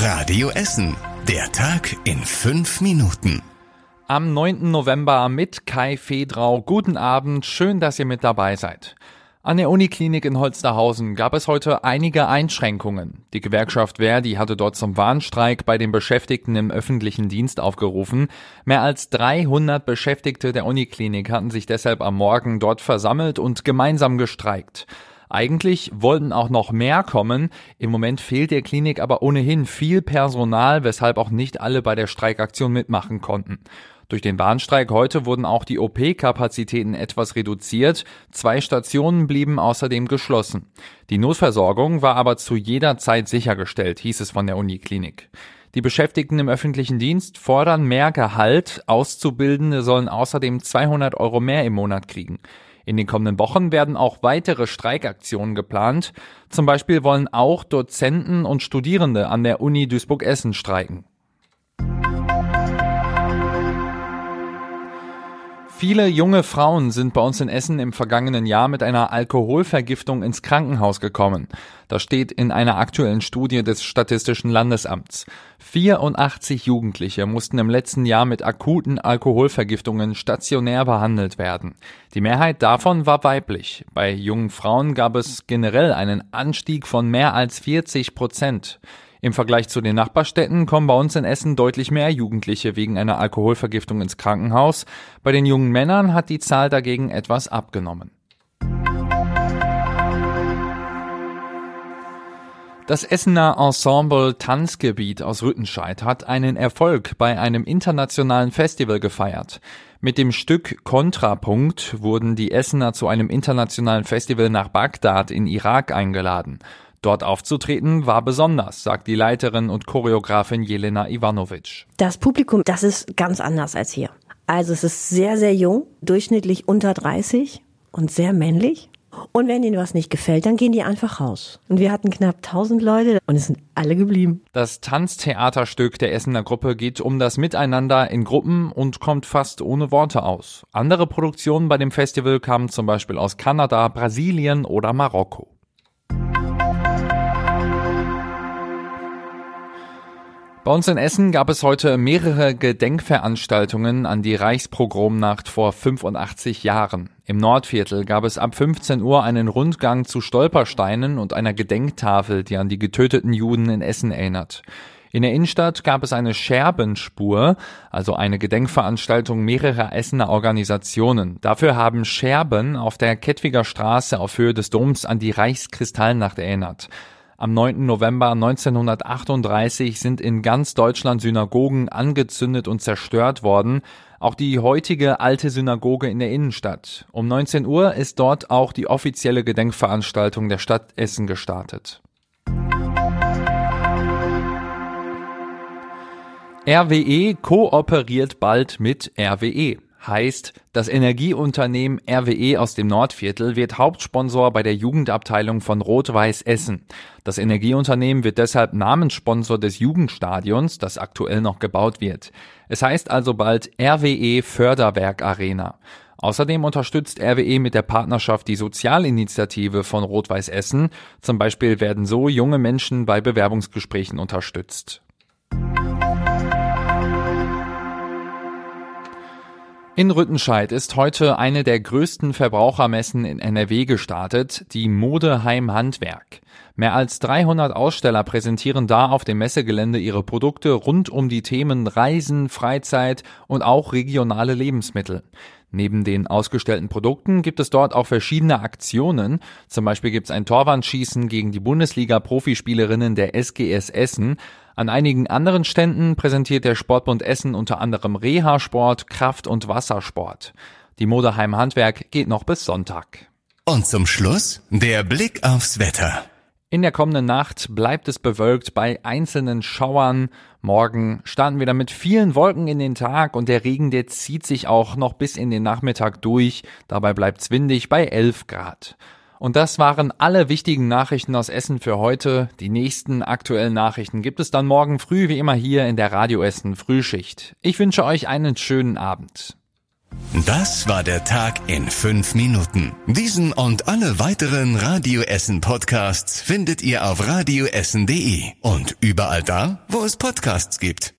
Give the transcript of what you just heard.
Radio Essen. Der Tag in fünf Minuten. Am 9. November mit Kai Fedrau. Guten Abend, schön, dass ihr mit dabei seid. An der Uniklinik in Holsterhausen gab es heute einige Einschränkungen. Die Gewerkschaft Verdi hatte dort zum Warnstreik bei den Beschäftigten im öffentlichen Dienst aufgerufen. Mehr als 300 Beschäftigte der Uniklinik hatten sich deshalb am Morgen dort versammelt und gemeinsam gestreikt. Eigentlich wollten auch noch mehr kommen. Im Moment fehlt der Klinik aber ohnehin viel Personal, weshalb auch nicht alle bei der Streikaktion mitmachen konnten. Durch den Warnstreik heute wurden auch die OP-Kapazitäten etwas reduziert. Zwei Stationen blieben außerdem geschlossen. Die Notversorgung war aber zu jeder Zeit sichergestellt, hieß es von der Uniklinik. Die Beschäftigten im öffentlichen Dienst fordern mehr Gehalt. Auszubildende sollen außerdem 200 Euro mehr im Monat kriegen. In den kommenden Wochen werden auch weitere Streikaktionen geplant. Zum Beispiel wollen auch Dozenten und Studierende an der Uni Duisburg-Essen streiken. Viele junge Frauen sind bei uns in Essen im vergangenen Jahr mit einer Alkoholvergiftung ins Krankenhaus gekommen. Das steht in einer aktuellen Studie des Statistischen Landesamts. 84 Jugendliche mussten im letzten Jahr mit akuten Alkoholvergiftungen stationär behandelt werden. Die Mehrheit davon war weiblich. Bei jungen Frauen gab es generell einen Anstieg von mehr als 40 Prozent. Im Vergleich zu den Nachbarstädten kommen bei uns in Essen deutlich mehr Jugendliche wegen einer Alkoholvergiftung ins Krankenhaus. Bei den jungen Männern hat die Zahl dagegen etwas abgenommen. Das Essener Ensemble Tanzgebiet aus Rüttenscheid hat einen Erfolg bei einem internationalen Festival gefeiert. Mit dem Stück Kontrapunkt wurden die Essener zu einem internationalen Festival nach Bagdad in Irak eingeladen. Dort aufzutreten war besonders, sagt die Leiterin und Choreografin Jelena Ivanovic. Das Publikum, das ist ganz anders als hier. Also es ist sehr, sehr jung, durchschnittlich unter 30 und sehr männlich. Und wenn ihnen was nicht gefällt, dann gehen die einfach raus. Und wir hatten knapp 1000 Leute und es sind alle geblieben. Das Tanztheaterstück der Essener Gruppe geht um das Miteinander in Gruppen und kommt fast ohne Worte aus. Andere Produktionen bei dem Festival kamen zum Beispiel aus Kanada, Brasilien oder Marokko. Bei uns in Essen gab es heute mehrere Gedenkveranstaltungen an die Reichspogromnacht vor 85 Jahren. Im Nordviertel gab es ab 15 Uhr einen Rundgang zu Stolpersteinen und einer Gedenktafel, die an die getöteten Juden in Essen erinnert. In der Innenstadt gab es eine Scherbenspur, also eine Gedenkveranstaltung mehrerer Essener Organisationen. Dafür haben Scherben auf der Kettwiger Straße auf Höhe des Doms an die Reichskristallnacht erinnert. Am 9. November 1938 sind in ganz Deutschland Synagogen angezündet und zerstört worden. Auch die heutige alte Synagoge in der Innenstadt. Um 19 Uhr ist dort auch die offizielle Gedenkveranstaltung der Stadt Essen gestartet. RWE kooperiert bald mit RWE. Heißt, das Energieunternehmen RWE aus dem Nordviertel wird Hauptsponsor bei der Jugendabteilung von Rot-Weiß Essen. Das Energieunternehmen wird deshalb Namenssponsor des Jugendstadions, das aktuell noch gebaut wird. Es heißt also bald RWE Förderwerk Arena. Außerdem unterstützt RWE mit der Partnerschaft die Sozialinitiative von Rot-Weiß Essen. Zum Beispiel werden so junge Menschen bei Bewerbungsgesprächen unterstützt. In Rüttenscheid ist heute eine der größten Verbrauchermessen in NRW gestartet, die Modeheim Handwerk. Mehr als 300 Aussteller präsentieren da auf dem Messegelände ihre Produkte rund um die Themen Reisen, Freizeit und auch regionale Lebensmittel. Neben den ausgestellten Produkten gibt es dort auch verschiedene Aktionen. Zum Beispiel gibt es ein Torwandschießen gegen die Bundesliga-Profispielerinnen der SGS Essen. An einigen anderen Ständen präsentiert der Sportbund Essen unter anderem Reha-Sport, Kraft- und Wassersport. Die Modeheim Handwerk geht noch bis Sonntag. Und zum Schluss der Blick aufs Wetter. In der kommenden Nacht bleibt es bewölkt bei einzelnen Schauern. Morgen starten wir dann mit vielen Wolken in den Tag und der Regen, der zieht sich auch noch bis in den Nachmittag durch. Dabei bleibt's windig bei 11 Grad. Und das waren alle wichtigen Nachrichten aus Essen für heute. Die nächsten aktuellen Nachrichten gibt es dann morgen früh wie immer hier in der Radio Essen Frühschicht. Ich wünsche euch einen schönen Abend. Das war der Tag in fünf Minuten. Diesen und alle weiteren Radio Essen Podcasts findet ihr auf radioessen.de und überall da, wo es Podcasts gibt.